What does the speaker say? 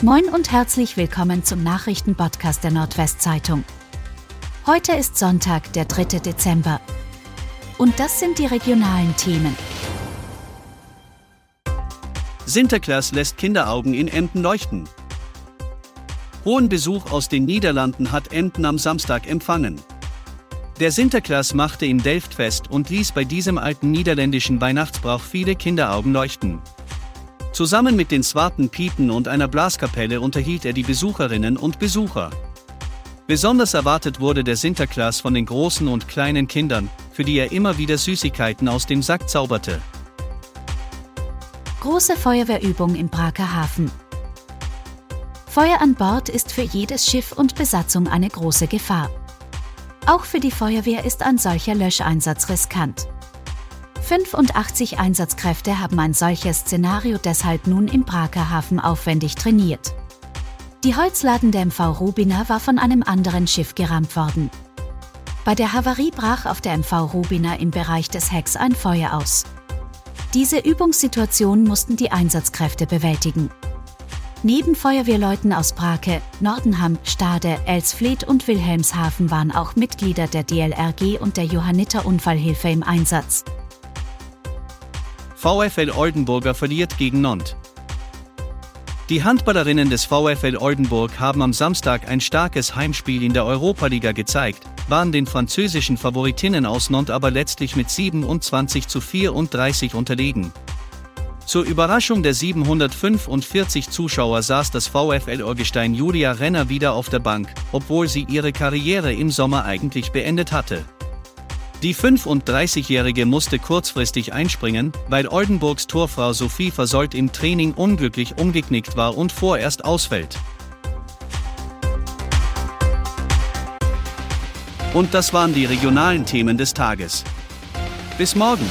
Moin und herzlich willkommen zum Nachrichtenpodcast der Nordwestzeitung. Heute ist Sonntag, der 3. Dezember. Und das sind die regionalen Themen. Sinterklaas lässt Kinderaugen in Emden leuchten. Hohen Besuch aus den Niederlanden hat Emden am Samstag empfangen. Der Sinterklaas machte in Delft fest und ließ bei diesem alten niederländischen Weihnachtsbrauch viele Kinderaugen leuchten. Zusammen mit den Swarten Pieten und einer Blaskapelle unterhielt er die Besucherinnen und Besucher. Besonders erwartet wurde der Sinterklaas von den großen und kleinen Kindern, für die er immer wieder Süßigkeiten aus dem Sack zauberte. Große Feuerwehrübung im Braker Hafen. Feuer an Bord ist für jedes Schiff und Besatzung eine große Gefahr. Auch für die Feuerwehr ist ein solcher Löscheinsatz riskant. 85 Einsatzkräfte haben ein solches Szenario deshalb nun im Braker Hafen aufwendig trainiert. Die Holzladen der MV Rubiner war von einem anderen Schiff gerammt worden. Bei der Havarie brach auf der MV Rubiner im Bereich des Hecks ein Feuer aus. Diese Übungssituation mussten die Einsatzkräfte bewältigen. Neben Feuerwehrleuten aus Brake, Nordenham, Stade, Elsfleth und Wilhelmshaven waren auch Mitglieder der DLRG und der Johanniter Unfallhilfe im Einsatz. VfL Oldenburger verliert gegen Nantes. Die Handballerinnen des VfL Oldenburg haben am Samstag ein starkes Heimspiel in der Europaliga gezeigt, waren den französischen Favoritinnen aus Nantes aber letztlich mit 27 zu 34 unterlegen. Zur Überraschung der 745 Zuschauer saß das VfL Urgestein Julia Renner wieder auf der Bank, obwohl sie ihre Karriere im Sommer eigentlich beendet hatte. Die 35-Jährige musste kurzfristig einspringen, weil Oldenburgs Torfrau Sophie Versollt im Training unglücklich umgeknickt war und vorerst ausfällt. Und das waren die regionalen Themen des Tages. Bis morgen!